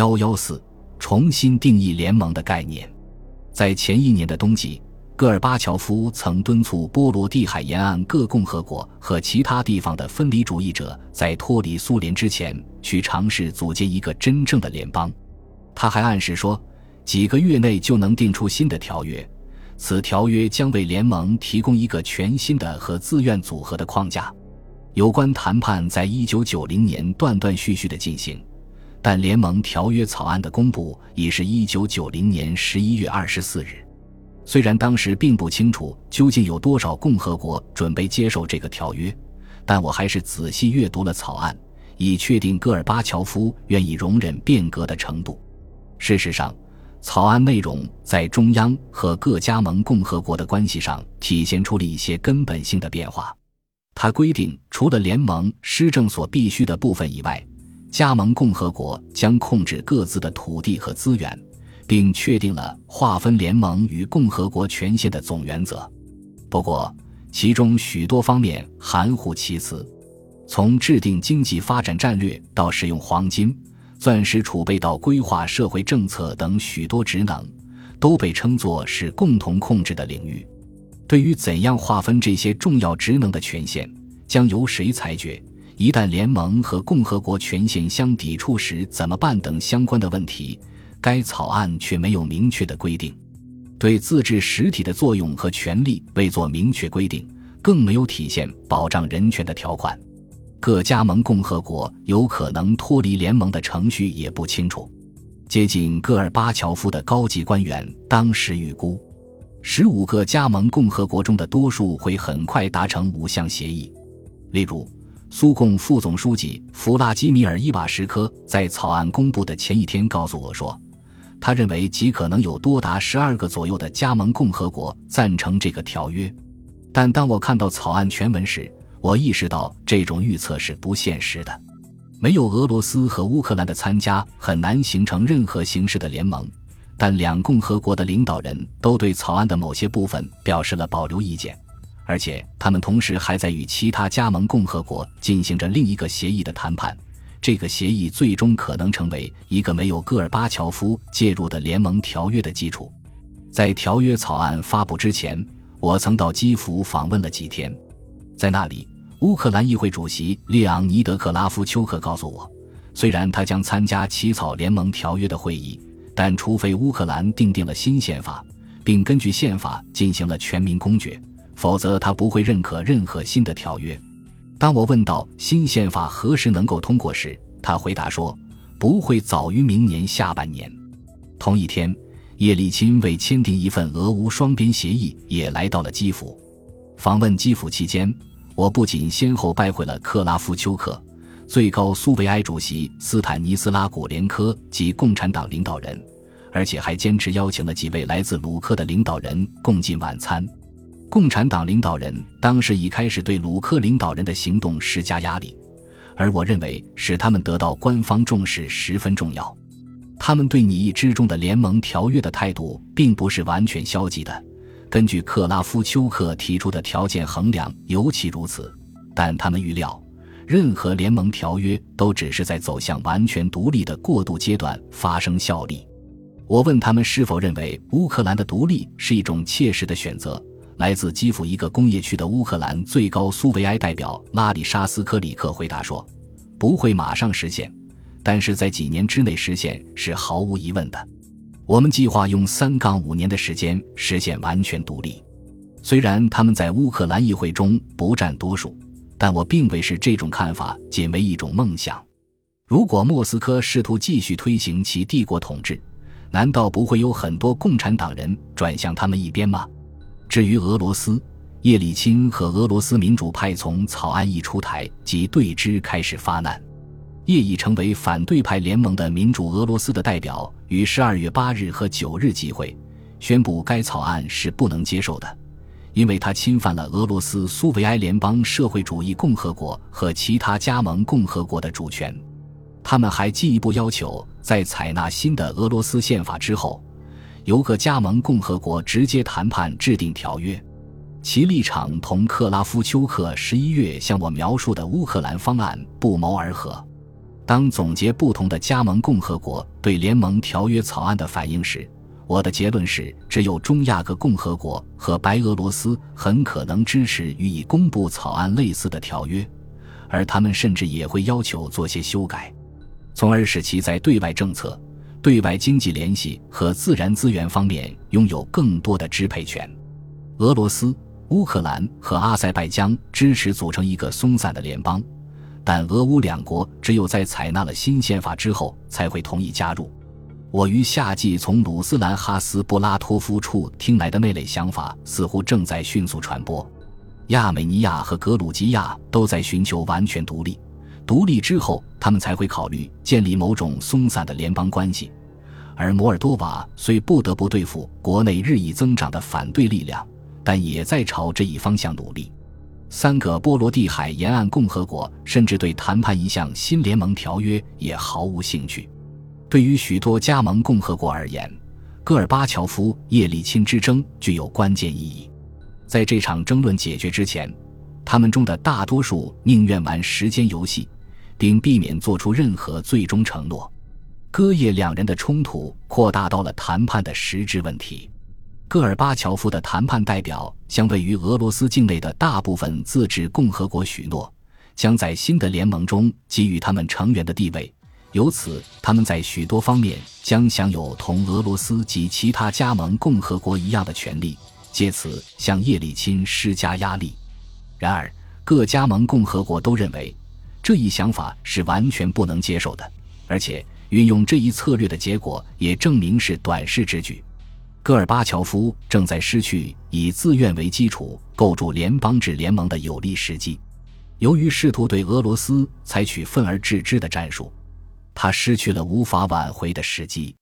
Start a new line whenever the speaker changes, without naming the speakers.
幺幺四，重新定义联盟的概念。在前一年的冬季，戈尔巴乔夫曾敦促波罗的海沿岸各共和国和其他地方的分离主义者，在脱离苏联之前，去尝试组建一个真正的联邦。他还暗示说，几个月内就能定出新的条约，此条约将为联盟提供一个全新的和自愿组合的框架。有关谈判在一九九零年断断续续的进行。但联盟条约草案的公布已是一九九零年十一月二十四日。虽然当时并不清楚究竟有多少共和国准备接受这个条约，但我还是仔细阅读了草案，以确定戈尔巴乔夫愿意容忍变革的程度。事实上，草案内容在中央和各加盟共和国的关系上体现出了一些根本性的变化。它规定，除了联盟施政所必须的部分以外，加盟共和国将控制各自的土地和资源，并确定了划分联盟与共和国权限的总原则。不过，其中许多方面含糊其辞，从制定经济发展战略到使用黄金、钻石储备到规划社会政策等许多职能，都被称作是共同控制的领域。对于怎样划分这些重要职能的权限，将由谁裁决？一旦联盟和共和国权限相抵触时怎么办等相关的问题，该草案却没有明确的规定。对自治实体的作用和权利未做明确规定，更没有体现保障人权的条款。各加盟共和国有可能脱离联盟的程序也不清楚。接近戈尔巴乔夫的高级官员当时预估，十五个加盟共和国中的多数会很快达成五项协议，例如。苏共副总书记弗拉基米尔·伊瓦什科在草案公布的前一天告诉我说，他认为极可能有多达十二个左右的加盟共和国赞成这个条约。但当我看到草案全文时，我意识到这种预测是不现实的。没有俄罗斯和乌克兰的参加，很难形成任何形式的联盟。但两共和国的领导人都对草案的某些部分表示了保留意见。而且，他们同时还在与其他加盟共和国进行着另一个协议的谈判。这个协议最终可能成为一个没有戈尔巴乔夫介入的联盟条约的基础。在条约草案发布之前，我曾到基辅访问了几天。在那里，乌克兰议会主席列昂尼德·克拉夫丘克告诉我，虽然他将参加起草联盟条约的会议，但除非乌克兰订定了新宪法，并根据宪法进行了全民公决。否则，他不会认可任何新的条约。当我问到新宪法何时能够通过时，他回答说：“不会早于明年下半年。”同一天，叶利钦为签订一份俄乌双边协议也来到了基辅。访问基辅期间，我不仅先后拜会了克拉夫丘克、最高苏维埃主席斯坦尼斯拉古连科及共产党领导人，而且还坚持邀请了几位来自鲁克的领导人共进晚餐。共产党领导人当时已开始对鲁克领导人的行动施加压力，而我认为使他们得到官方重视十分重要。他们对拟议之中的联盟条约的态度并不是完全消极的，根据克拉夫丘克提出的条件衡量，尤其如此。但他们预料，任何联盟条约都只是在走向完全独立的过渡阶段发生效力。我问他们是否认为乌克兰的独立是一种切实的选择。来自基辅一个工业区的乌克兰最高苏维埃代表拉里沙斯科里克回答说：“不会马上实现，但是在几年之内实现是毫无疑问的。我们计划用三杠五年的时间实现完全独立。虽然他们在乌克兰议会中不占多数，但我并未视这种看法仅为一种梦想。如果莫斯科试图继续推行其帝国统治，难道不会有很多共产党人转向他们一边吗？”至于俄罗斯，叶利钦和俄罗斯民主派从草案一出台即对之开始发难。叶已成为反对派联盟的民主俄罗斯的代表，于十二月八日和九日集会，宣布该草案是不能接受的，因为它侵犯了俄罗斯苏维埃联邦社会主义共和国和其他加盟共和国的主权。他们还进一步要求，在采纳新的俄罗斯宪法之后。由各加盟共和国直接谈判制定条约，其立场同克拉夫丘克十一月向我描述的乌克兰方案不谋而合。当总结不同的加盟共和国对联盟条约草案的反应时，我的结论是，只有中亚各共和国和白俄罗斯很可能支持予以公布草案类似的条约，而他们甚至也会要求做些修改，从而使其在对外政策、对外经济联系和自然资源方面拥有更多的支配权。俄罗斯。乌克兰和阿塞拜疆支持组成一个松散的联邦，但俄乌两国只有在采纳了新宪法之后才会同意加入。我于夏季从鲁斯兰·哈斯布拉托夫处听来的那类想法，似乎正在迅速传播。亚美尼亚和格鲁吉亚都在寻求完全独立，独立之后，他们才会考虑建立某种松散的联邦关系。而摩尔多瓦虽不得不对付国内日益增长的反对力量。但也在朝这一方向努力。三个波罗的海沿岸共和国甚至对谈判一项新联盟条约也毫无兴趣。对于许多加盟共和国而言，戈尔巴乔夫叶利钦之争具有关键意义。在这场争论解决之前，他们中的大多数宁愿玩时间游戏，并避免做出任何最终承诺。戈叶两人的冲突扩大到了谈判的实质问题。戈尔巴乔夫的谈判代表向位于俄罗斯境内的大部分自治共和国许诺，将在新的联盟中给予他们成员的地位，由此他们在许多方面将享有同俄罗斯及其他加盟共和国一样的权利，借此向叶利钦施加压力。然而，各加盟共和国都认为这一想法是完全不能接受的，而且运用这一策略的结果也证明是短视之举。戈尔巴乔夫正在失去以自愿为基础构筑联邦制联盟的有利时机。由于试图对俄罗斯采取愤而治之的战术，他失去了无法挽回的时机。